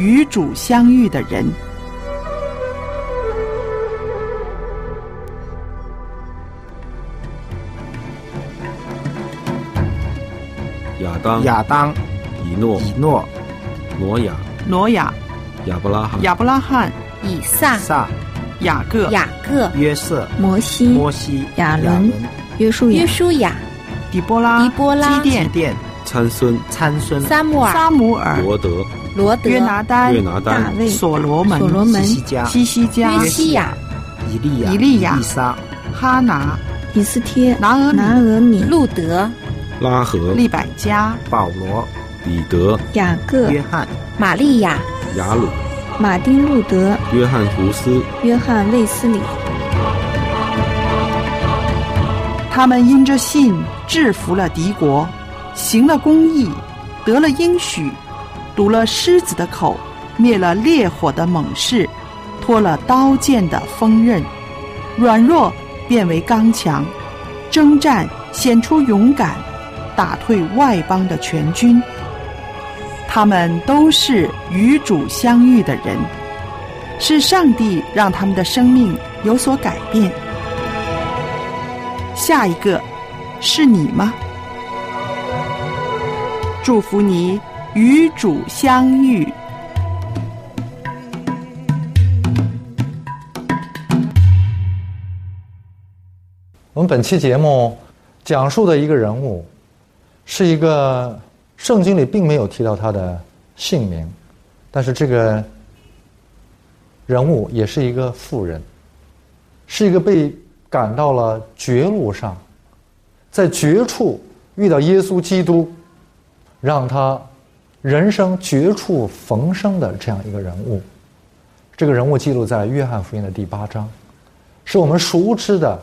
与主相遇的人。亚当、亚当、以诺、以诺、挪亚、挪亚、亚伯拉罕、亚伯拉罕、以撒、撒、雅各、雅各、约瑟、摩西、摩西、亚伦、约书亚约、书亚、底波拉、底波拉基甸、殿、参孙、参孙、撒母耳、撒母耳、罗德、罗德、约拿丹、约拿丹大、卫、所罗门、所罗门西西加、西西加、约西亚、以利亚、以利亚以撒、哈拿、以斯帖、拿俄米拿俄米、路德、拉合、利百加、保罗、彼得、雅各、约翰、玛利亚、雅鲁、马丁路德、约翰胡斯、约翰卫斯理。他们因着信制服了敌国，行了公义，得了应许，堵了狮子的口，灭了烈火的猛士，脱了刀剑的锋刃，软弱变为刚强，征战显出勇敢，打退外邦的全军。他们都是与主相遇的人，是上帝让他们的生命有所改变。下一个是你吗？祝福你与主相遇。我们本期节目讲述的一个人物，是一个圣经里并没有提到他的姓名，但是这个人物也是一个富人，是一个被赶到了绝路上，在绝处遇到耶稣基督，让他人生绝处逢生的这样一个人物。这个人物记录在约翰福音的第八章，是我们熟知的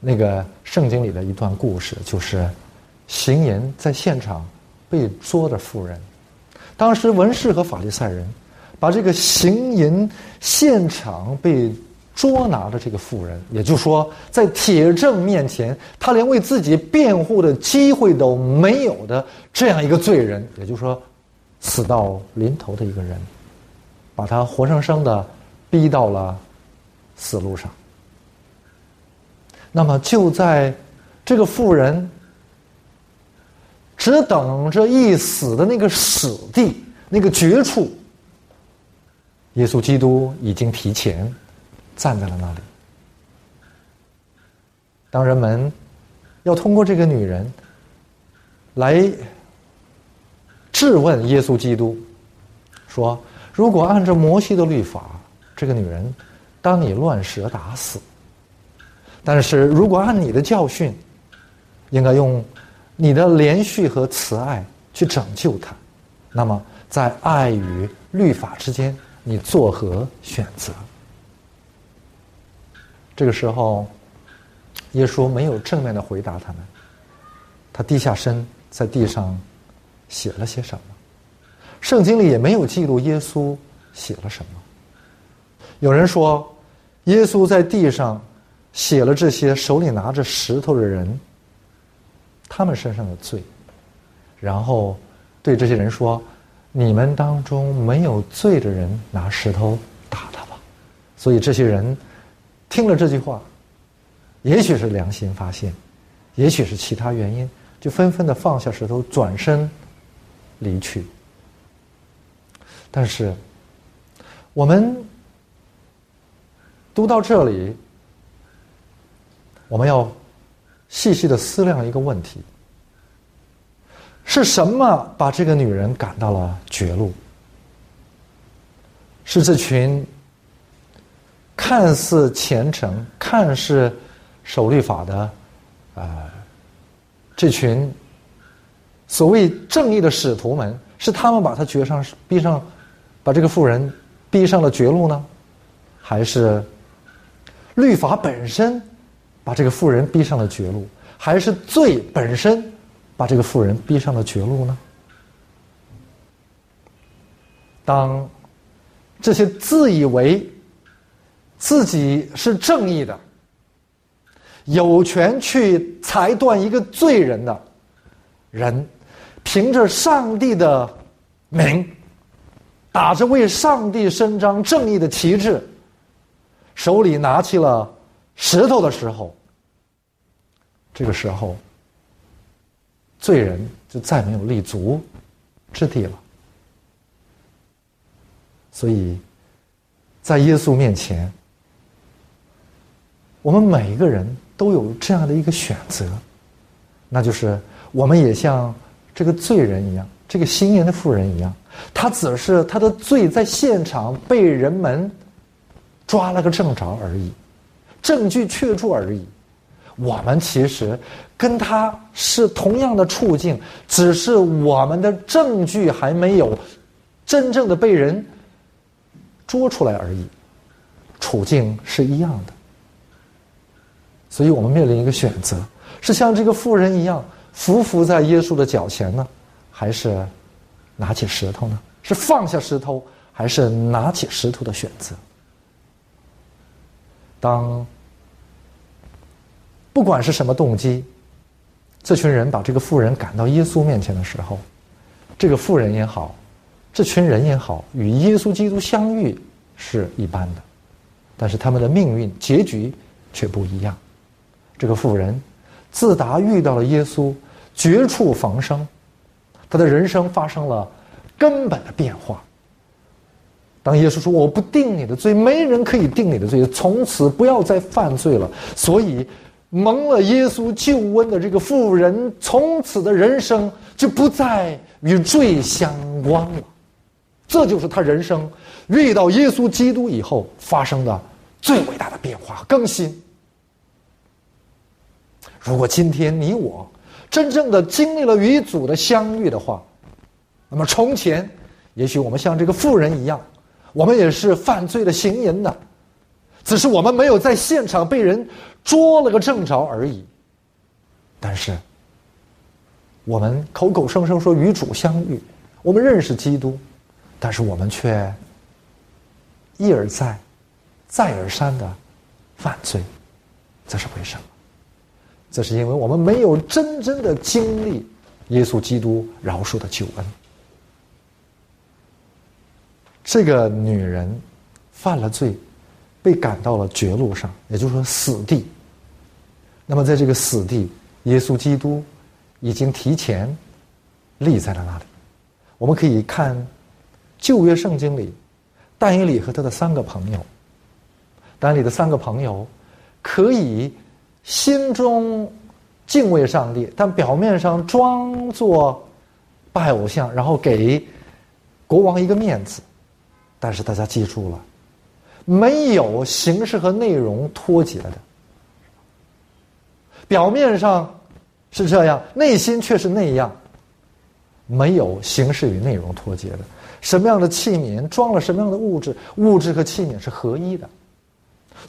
那个圣经里的一段故事，就是行淫在现场被捉的妇人。当时文士和法利赛人把这个行淫现场被捉拿的这个妇人，也就是说，在铁证面前，他连为自己辩护的机会都没有的这样一个罪人，也就是说，死到临头的一个人，把他活生生的逼到了死路上。那么就在这个妇人只等着一死的那个死地、那个绝处，耶稣基督已经提前站在了那里。当人们要通过这个女人来质问耶稣基督，说：“如果按照摩西的律法，这个女人当你乱蛇打死；但是如果按你的教训，应该用你的连续和慈爱去拯救她。那么，在爱与律法之间，你作何选择？”这个时候，耶稣没有正面的回答他们，他低下身在地上写了些什么。圣经里也没有记录耶稣写了什么。有人说，耶稣在地上写了这些手里拿着石头的人他们身上的罪，然后对这些人说：“你们当中没有罪的人，拿石头打他吧。”所以这些人听了这句话，也许是良心发现，也许是其他原因，就纷纷的放下石头，转身离去。但是，我们读到这里，我们要细细的思量一个问题：是什么把这个女人赶到了绝路？是这群看似虔诚、看似守律法的啊、呃、这群所谓正义的使徒们，是他们把他绝上逼上？把这个妇人逼上了绝路呢，还是律法本身把这个妇人逼上了绝路，还是罪本身把这个妇人逼上了绝路呢？当这些自以为自己是正义的、有权去裁断一个罪人的人，凭着上帝的名。打着为上帝伸张正义的旗帜，手里拿起了石头的时候，这个时候，罪人就再没有立足之地了。所以，在耶稣面前，我们每一个人都有这样的一个选择，那就是我们也像这个罪人一样，这个行淫的妇人一样，他只是他的罪在现场被人们抓了个正着而已，证据确凿而已。我们其实跟他是同样的处境，只是我们的证据还没有真正的被人。捉出来而已，处境是一样的，所以我们面临一个选择：是像这个妇人一样匍匐在耶稣的脚前呢，还是拿起石头呢？是放下石头，还是拿起石头的选择？当不管是什么动机，这群人把这个妇人赶到耶稣面前的时候，这个妇人也好。这群人也好，与耶稣基督相遇是一般的，但是他们的命运结局却不一样。这个妇人自打遇到了耶稣，绝处逢生，他的人生发生了根本的变化。当耶稣说：“我不定你的罪，没人可以定你的罪，从此不要再犯罪了。”所以蒙了耶稣救恩的这个妇人，从此的人生就不再与罪相关了。这就是他人生遇到耶稣基督以后发生的最伟大的变化更新。如果今天你我真正的经历了与主的相遇的话，那么从前也许我们像这个妇人一样，我们也是犯罪的行淫的，只是我们没有在现场被人捉了个正着而已。但是我们口口声声说与主相遇，我们认识基督。但是我们却一而再、再而三的犯罪，这是为什么？这是因为我们没有真正的经历耶稣基督饶恕的救恩。这个女人犯了罪，被赶到了绝路上，也就是说死地。那么在这个死地，耶稣基督已经提前立在了那里。我们可以看。旧约圣经里，但以理和他的三个朋友，但以理的三个朋友，可以心中敬畏上帝，但表面上装作拜偶像，然后给国王一个面子。但是大家记住了，没有形式和内容脱节的，表面上是这样，内心却是那样，没有形式与内容脱节的。什么样的器皿装了什么样的物质，物质和器皿是合一的，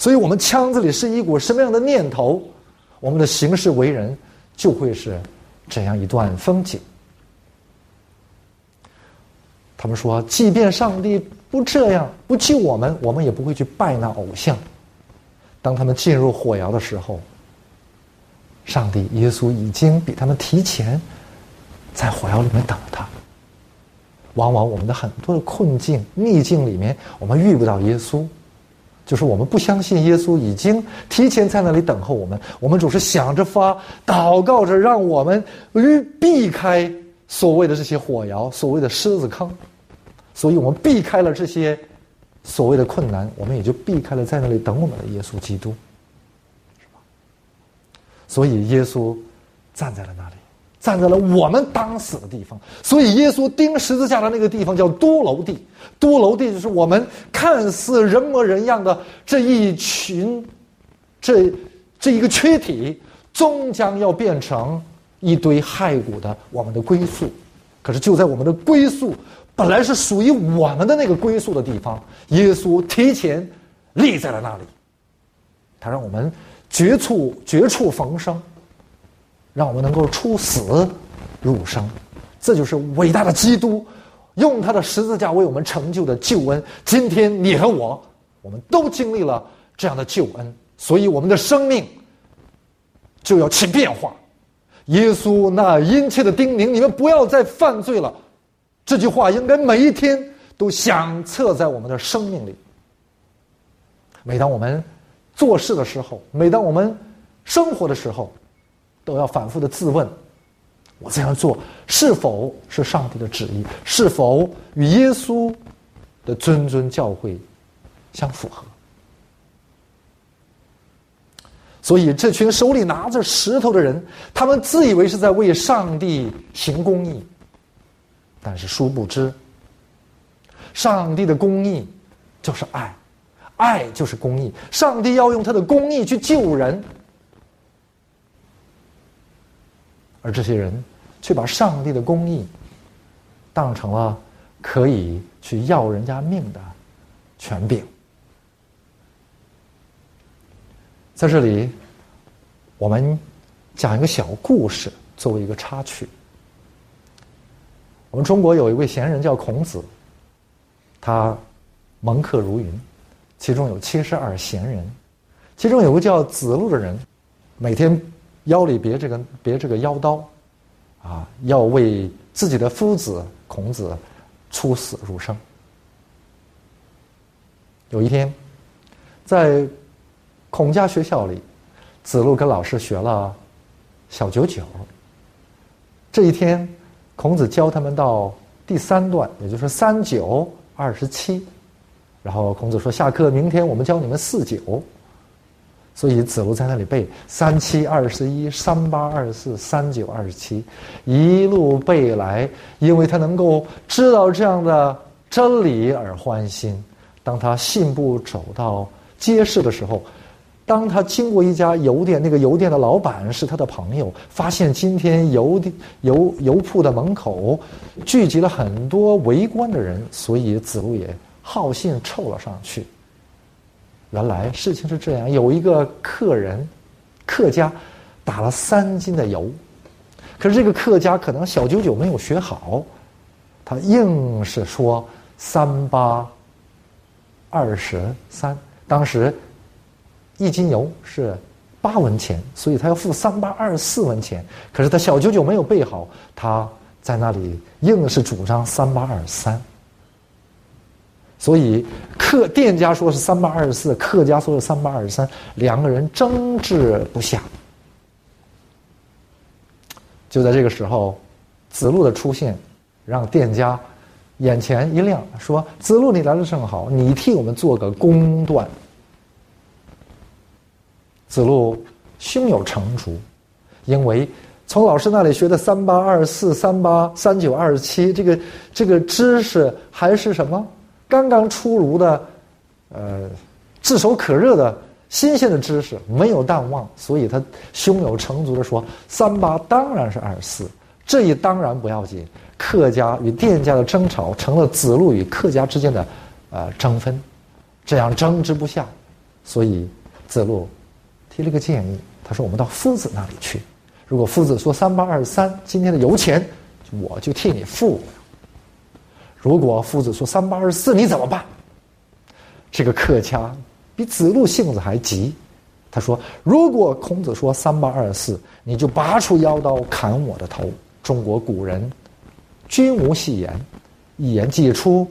所以我们腔子里是一股什么样的念头，我们的行事为人就会是这样一段风景。他们说，即便上帝不这样不救我们，我们也不会去拜那偶像。当他们进入火窑的时候，上帝耶稣已经比他们提前在火窑里面等他。往往我们的很多的困境逆境里面，我们遇不到耶稣，就是我们不相信耶稣已经提前在那里等候我们。我们总是想着发祷告着，让我们避开所谓的这些火窑，所谓的狮子坑。所以我们避开了这些所谓的困难，我们也就避开了在那里等我们的耶稣基督，是吧？所以耶稣站在了那里。站在了我们当死的地方，所以耶稣钉十字架的那个地方叫多楼地。多楼地就是我们看似人模人样的这一群，这这一个躯体，终将要变成一堆骸骨的我们的归宿。可是就在我们的归宿本来是属于我们的那个归宿的地方，耶稣提前立在了那里，他让我们绝处绝处逢生。让我们能够出死入生，这就是伟大的基督用他的十字架为我们成就的救恩。今天你和我，我们都经历了这样的救恩，所以我们的生命就要起变化。耶稣那殷切的叮咛：“你们不要再犯罪了。”这句话应该每一天都响彻在我们的生命里。每当我们做事的时候，每当我们生活的时候，都要反复的自问：我这样做是否是上帝的旨意？是否与耶稣的谆谆教诲相符合？所以，这群手里拿着石头的人，他们自以为是在为上帝行公义，但是殊不知，上帝的公义就是爱，爱就是公义。上帝要用他的公义去救人，而这些人却把上帝的公义当成了可以去要人家命的权柄。在这里，我们讲一个小故事作为一个插曲。我们中国有一位贤人叫孔子，他门客如云，其中有七十二贤人，其中有个叫子路的人，每天腰里别这个别这个腰刀，啊，要为自己的夫子孔子出死入生。有一天，在孔家学校里，子路跟老师学了小九九。这一天，孔子教他们到第三段，也就是三九二十七。然后孔子说：“下课，明天我们教你们四九。”所以子路在那里背三七二十一、三八二十四、三九二十七，一路背来，因为他能够知道这样的真理而欢心。当他信步走到街市的时候，当他经过一家油店，那个油店的老板是他的朋友，发现今天油店油油铺的门口聚集了很多围观的人，所以子路也好信凑了上去。原来事情是这样：有一个客人，客家打了三斤的油，可是这个客家可能小九九没有学好，他硬是说三八二十三，当时。一斤油是八文钱，所以他要付三八二十四文钱。可是他小九九没有备好，他在那里硬是主张三八二三。所以客店家说是三八二十四，客家说是三八二十三，两个人争执不下。就在这个时候，子路的出现让店家眼前一亮，说：“子路，你来的正好，你替我们做个公断。”子路胸有成竹，因为从老师那里学的三八二四、三八三九二十七，这个这个知识还是什么刚刚出炉的，呃，炙手可热的新鲜的知识，没有淡忘，所以他胸有成竹的说：“三八当然是二十四，这一当然不要紧。客家与店家的争吵成了子路与客家之间的呃争分，这样争执不下，所以子路。”提了个建议，他说：“我们到夫子那里去。如果夫子说三八二十三，今天的油钱我就替你付了。如果夫子说三八二十四，你怎么办？”这个客家比子路性子还急，他说：“如果孔子说三八二十四，你就拔出腰刀砍我的头。”中国古人君无戏言，一言既出，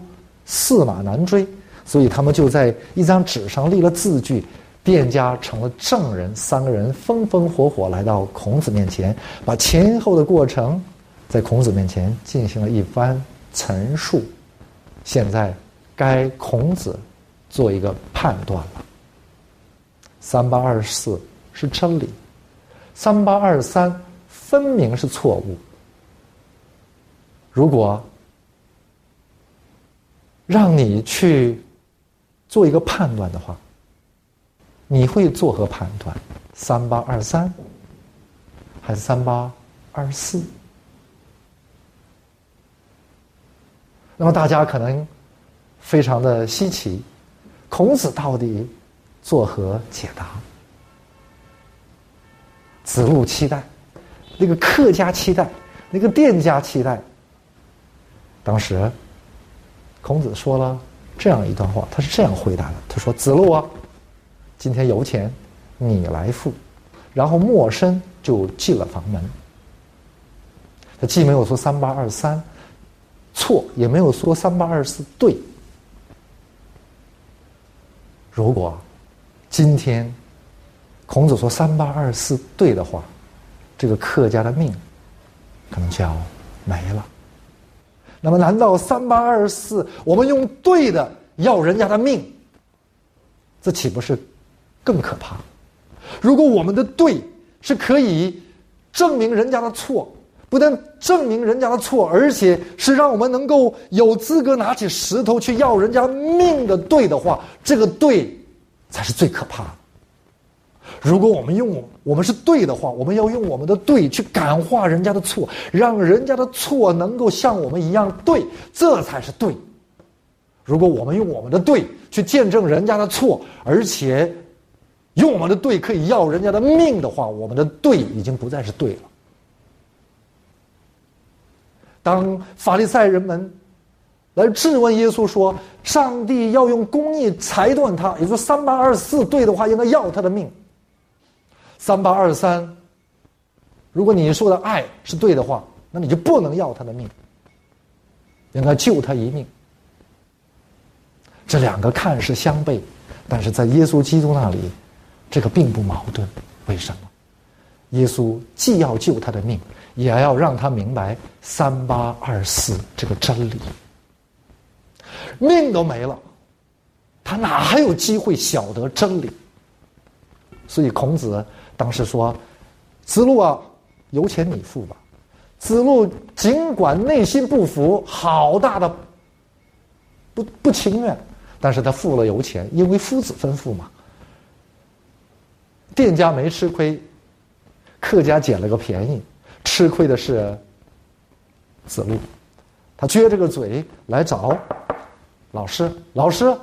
驷马难追，所以他们就在一张纸上立了字据。店家成了证人，三个人风风火火来到孔子面前，把前后的过程在孔子面前进行了一番陈述。现在该孔子做一个判断了：三八二十四是真理，三八二十三分明是错误。如果让你去做一个判断的话，你会作何判断？三八二三，还是三八二四？那么大家可能非常的稀奇，孔子到底作何解答？子路期待，那个客家期待，那个店家期待。当时，孔子说了这样一段话，他是这样回答的：“他说，子路啊。”今天油钱你来付，然后陌生就进了房门。他既没有说三八二三，错，也没有说三八二四对。如果今天孔子说三八二四对的话，这个客家的命可能就要没了。那么，难道三八二四我们用对的要人家的命，这岂不是更可怕？如果我们的对是可以证明人家的错，不但证明人家的错，而且是让我们能够有资格拿起石头去要人家命的对的话，这个对才是最可怕的。如果我们用我们是对的话，我们要用我们的对去感化人家的错，让人家的错能够像我们一样对，这才是对。如果我们用我们的对去见证人家的错，而且用我们的对可以要人家的命的话，我们的对已经不再是对了。当法利赛人们来质问耶稣说：“上帝要用公义裁断他，也就三八二十四对的话，应该要他的命。”三八二三，如果你说的爱是对的话，那你就不能要他的命，应该救他一命。这两个看似相悖，但是在耶稣基督那里，这个并不矛盾。为什么？耶稣既要救他的命，也要让他明白三八二四这个真理。命都没了，他哪还有机会晓得真理？所以孔子。当时说：“子路啊，油钱你付吧。”子路尽管内心不服，好大的不不情愿，但是他付了油钱，因为夫子吩咐嘛。店家没吃亏，客家捡了个便宜，吃亏的是子路。他撅着个嘴来找老师，老师，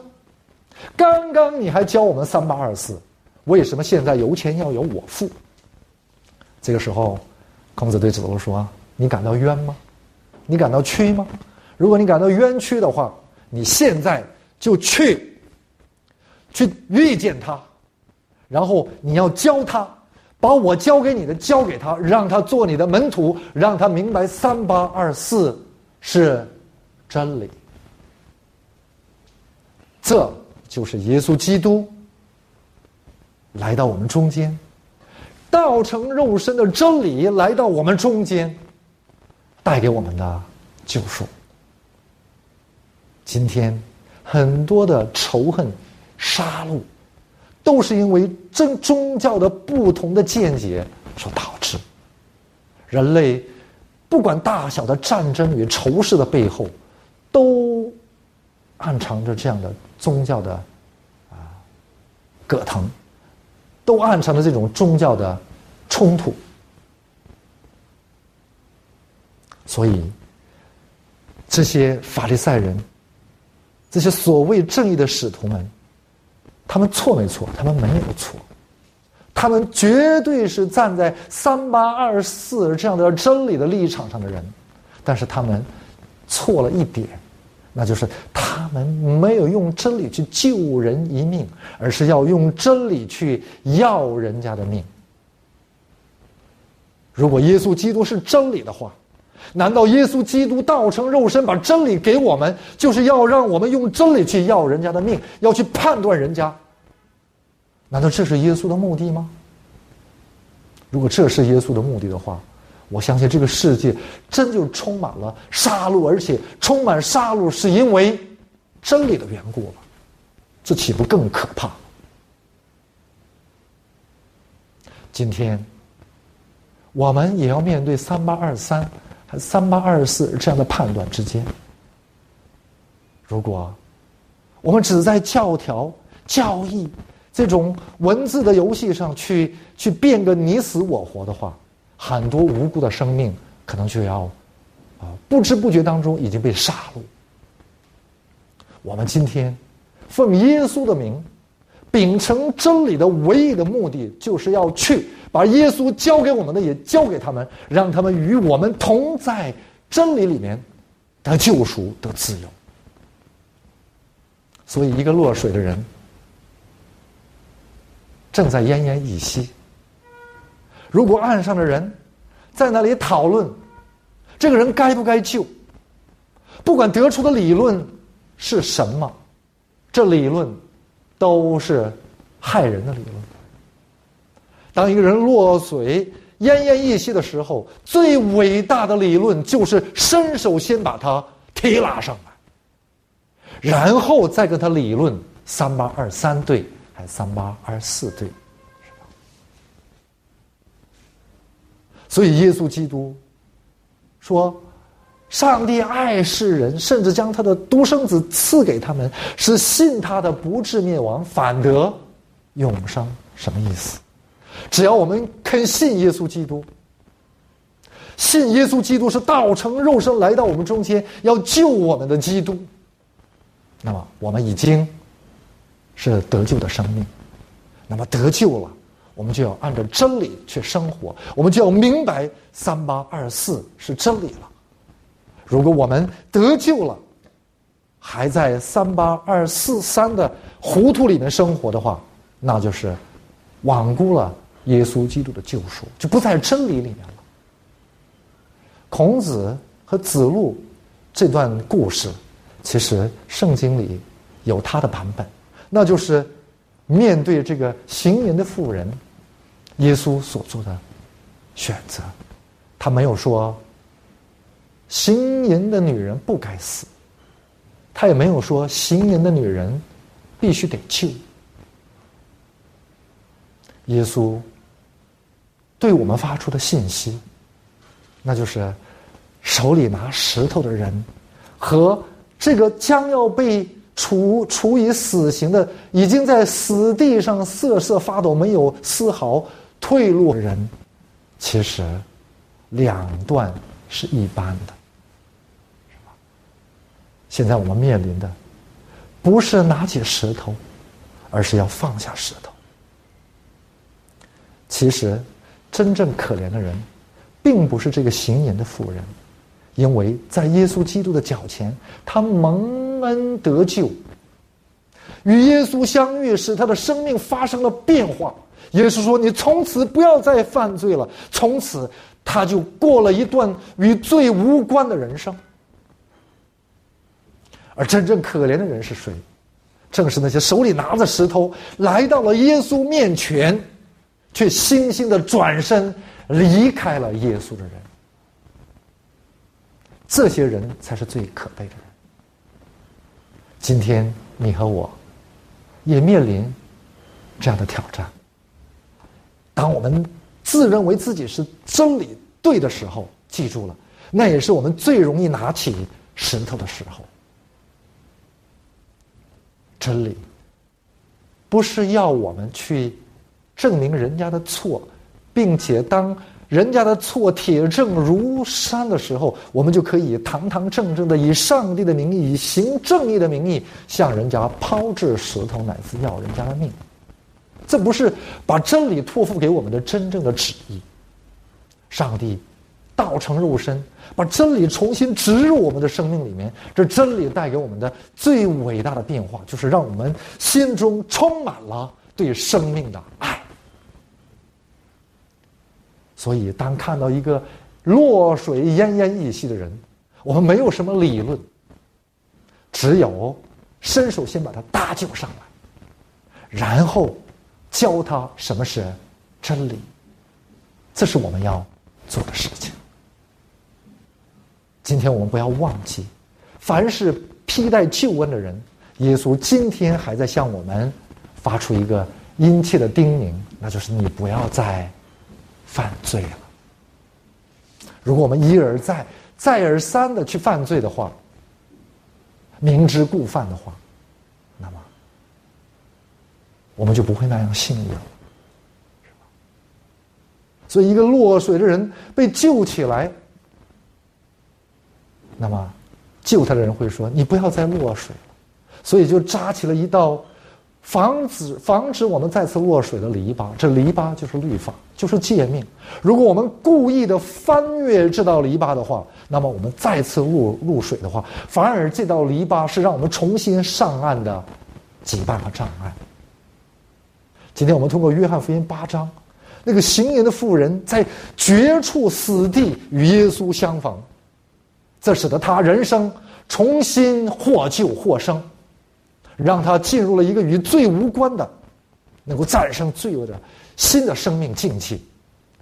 刚刚你还教我们三八二四。为什么现在油钱要由我付？这个时候，孔子对子路说：“你感到冤吗？你感到屈吗？如果你感到冤屈的话，你现在就去，去遇见他，然后你要教他，把我教给你的教给他，让他做你的门徒，让他明白三八二四是真理。这就是耶稣基督。”来到我们中间，道成肉身的真理来到我们中间，带给我们的救赎。今天很多的仇恨、杀戮，都是因为真宗教的不同的见解所导致。人类不管大小的战争与仇视的背后，都暗藏着这样的宗教的啊葛藤。都暗藏着这种宗教的冲突，所以这些法利赛人，这些所谓正义的使徒们，他们错没错？他们没有错，他们绝对是站在三八二四这样的真理的立场上的人，但是他们错了一点。那就是他们没有用真理去救人一命，而是要用真理去要人家的命。如果耶稣基督是真理的话，难道耶稣基督道成肉身把真理给我们，就是要让我们用真理去要人家的命，要去判断人家？难道这是耶稣的目的吗？如果这是耶稣的目的的话，我相信这个世界真就充满了杀戮，而且充满杀戮是因为真理的缘故了，这岂不更可怕？今天我们也要面对三八二三、还三八二十四这样的判断之间。如果我们只在教条、教义这种文字的游戏上去去变个你死我活的话，很多无辜的生命可能就要啊不知不觉当中已经被杀戮。我们今天奉耶稣的名，秉承真理的唯一的目的，就是要去把耶稣交给我们的也交给他们，让他们与我们同在真理里面得救赎、得自由。所以，一个落水的人正在奄奄一息。如果岸上的人在那里讨论这个人该不该救，不管得出的理论是什么，这理论都是害人的理论。当一个人落水奄奄一息的时候，最伟大的理论就是伸手先把他提拉上来，然后再跟他理论三八二三对还是三八二四对，是吧？所以耶稣基督说。上帝爱世人，甚至将他的独生子赐给他们，使信他的不至灭亡，反得永生。什么意思？只要我们肯信耶稣基督，信耶稣基督是道成肉身来到我们中间，要救我们的基督，那么我们已经是得救的生命。那么得救了，我们就要按照真理去生活，我们就要明白三八二四是真理了。如果我们得救了，还在三八二四三的糊涂里面生活的话，那就是罔顾了耶稣基督的救赎，就不在真理里面了。孔子和子路这段故事，其实圣经里有他的版本，那就是面对这个行淫的妇人，耶稣所做的选择，他没有说。行淫的女人不该死，他也没有说行淫的女人必须得救。耶稣对我们发出的信息，那就是手里拿石头的人和这个将要被处处以死刑的、已经在死地上瑟瑟发抖、没有丝毫退路的人，其实两段是一般的。现在我们面临的，不是拿起石头，而是要放下石头。其实，真正可怜的人，并不是这个行淫的妇人，因为在耶稣基督的脚前，他蒙恩得救，与耶稣相遇，使他的生命发生了变化。耶稣说：“你从此不要再犯罪了。”从此，他就过了一段与罪无关的人生。而真正可怜的人是谁？正是那些手里拿着石头来到了耶稣面前，却悻悻的转身离开了耶稣的人。这些人才是最可悲的人。今天你和我，也面临这样的挑战。当我们自认为自己是真理对的时候，记住了，那也是我们最容易拿起石头的时候。真理不是要我们去证明人家的错，并且当人家的错铁证如山的时候，我们就可以堂堂正正的以上帝的名义、以行正义的名义向人家抛掷石头，乃至要人家的命。这不是把真理托付给我们的真正的旨意。上帝。道成肉身，把真理重新植入我们的生命里面。这真理带给我们的最伟大的变化，就是让我们心中充满了对生命的爱。所以，当看到一个落水奄奄一息的人，我们没有什么理论，只有伸手先把他搭救上来，然后教他什么是真理。这是我们要做的事情。今天我们不要忘记，凡是披戴救恩的人，耶稣今天还在向我们发出一个殷切的叮咛，那就是你不要再犯罪了。如果我们一而再、再而三的去犯罪的话，明知故犯的话，那么我们就不会那样幸运了，是吧？所以，一个落水的人被救起来。那么，救他的人会说：“你不要再落水了。”所以就扎起了一道防止防止我们再次落水的篱笆。这篱笆就是律法，就是诫命。如果我们故意的翻越这道篱笆的话，那么我们再次入入水的话，反而这道篱笆是让我们重新上岸的羁绊和障碍。今天我们通过约翰福音八章，那个行淫的妇人在绝处死地与耶稣相逢。这使得他人生重新获救获生，让他进入了一个与罪无关的、能够战胜罪恶的新的生命境界。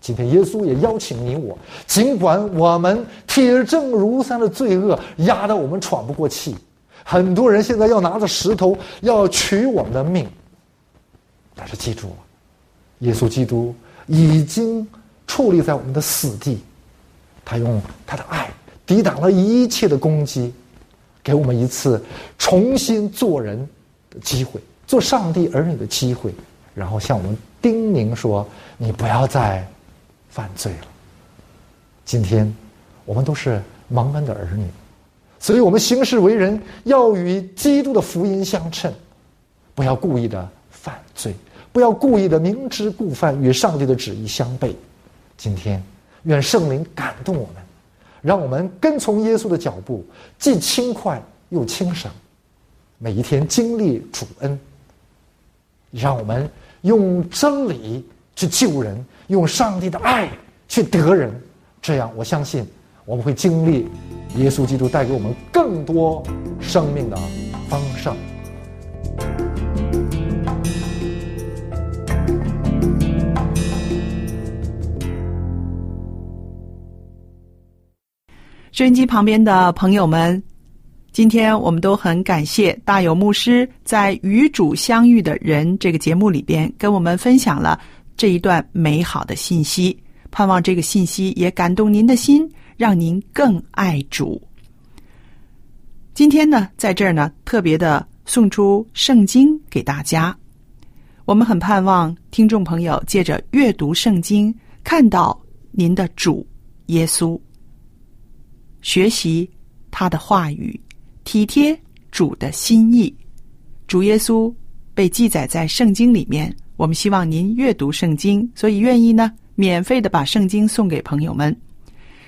今天，耶稣也邀请你我，尽管我们铁证如山的罪恶压得我们喘不过气，很多人现在要拿着石头要取我们的命，但是记住了，耶稣基督已经矗立在我们的死地，他用他的爱抵挡了一切的攻击，给我们一次重新做人的机会，做上帝儿女的机会，然后向我们叮咛说：“你不要再。”犯罪了。今天，我们都是蒙恩的儿女，所以我们行事为人要与基督的福音相称，不要故意的犯罪，不要故意的明知故犯，与上帝的旨意相悖。今天，愿圣灵感动我们，让我们跟从耶稣的脚步，既轻快又轻省，每一天经历主恩，让我们用真理去救人。用上帝的爱去得人，这样我相信我们会经历耶稣基督带给我们更多生命的丰盛。收音机旁边的朋友们，今天我们都很感谢大有牧师在《与主相遇的人》这个节目里边跟我们分享了。这一段美好的信息，盼望这个信息也感动您的心，让您更爱主。今天呢，在这儿呢，特别的送出圣经给大家。我们很盼望听众朋友借着阅读圣经，看到您的主耶稣，学习他的话语，体贴主的心意。主耶稣被记载在圣经里面。我们希望您阅读圣经，所以愿意呢，免费的把圣经送给朋友们。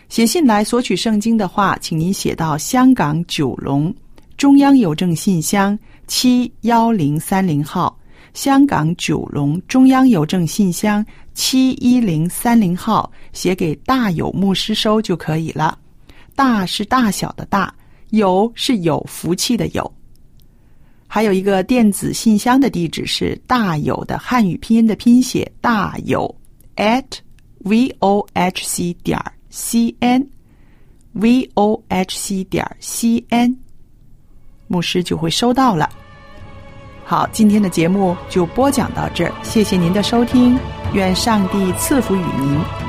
写信来索取圣经的话，请您写到香港九龙中央邮政信箱七幺零三零号，香港九龙中央邮政信箱七一零三零号，写给大有牧师收就可以了。大是大小的大，有是有福气的有。还有一个电子信箱的地址是大有的汉语拼音的拼写大有 at v o h c 点 c n v o h c 点 c n，牧师就会收到了。好，今天的节目就播讲到这儿，谢谢您的收听，愿上帝赐福与您。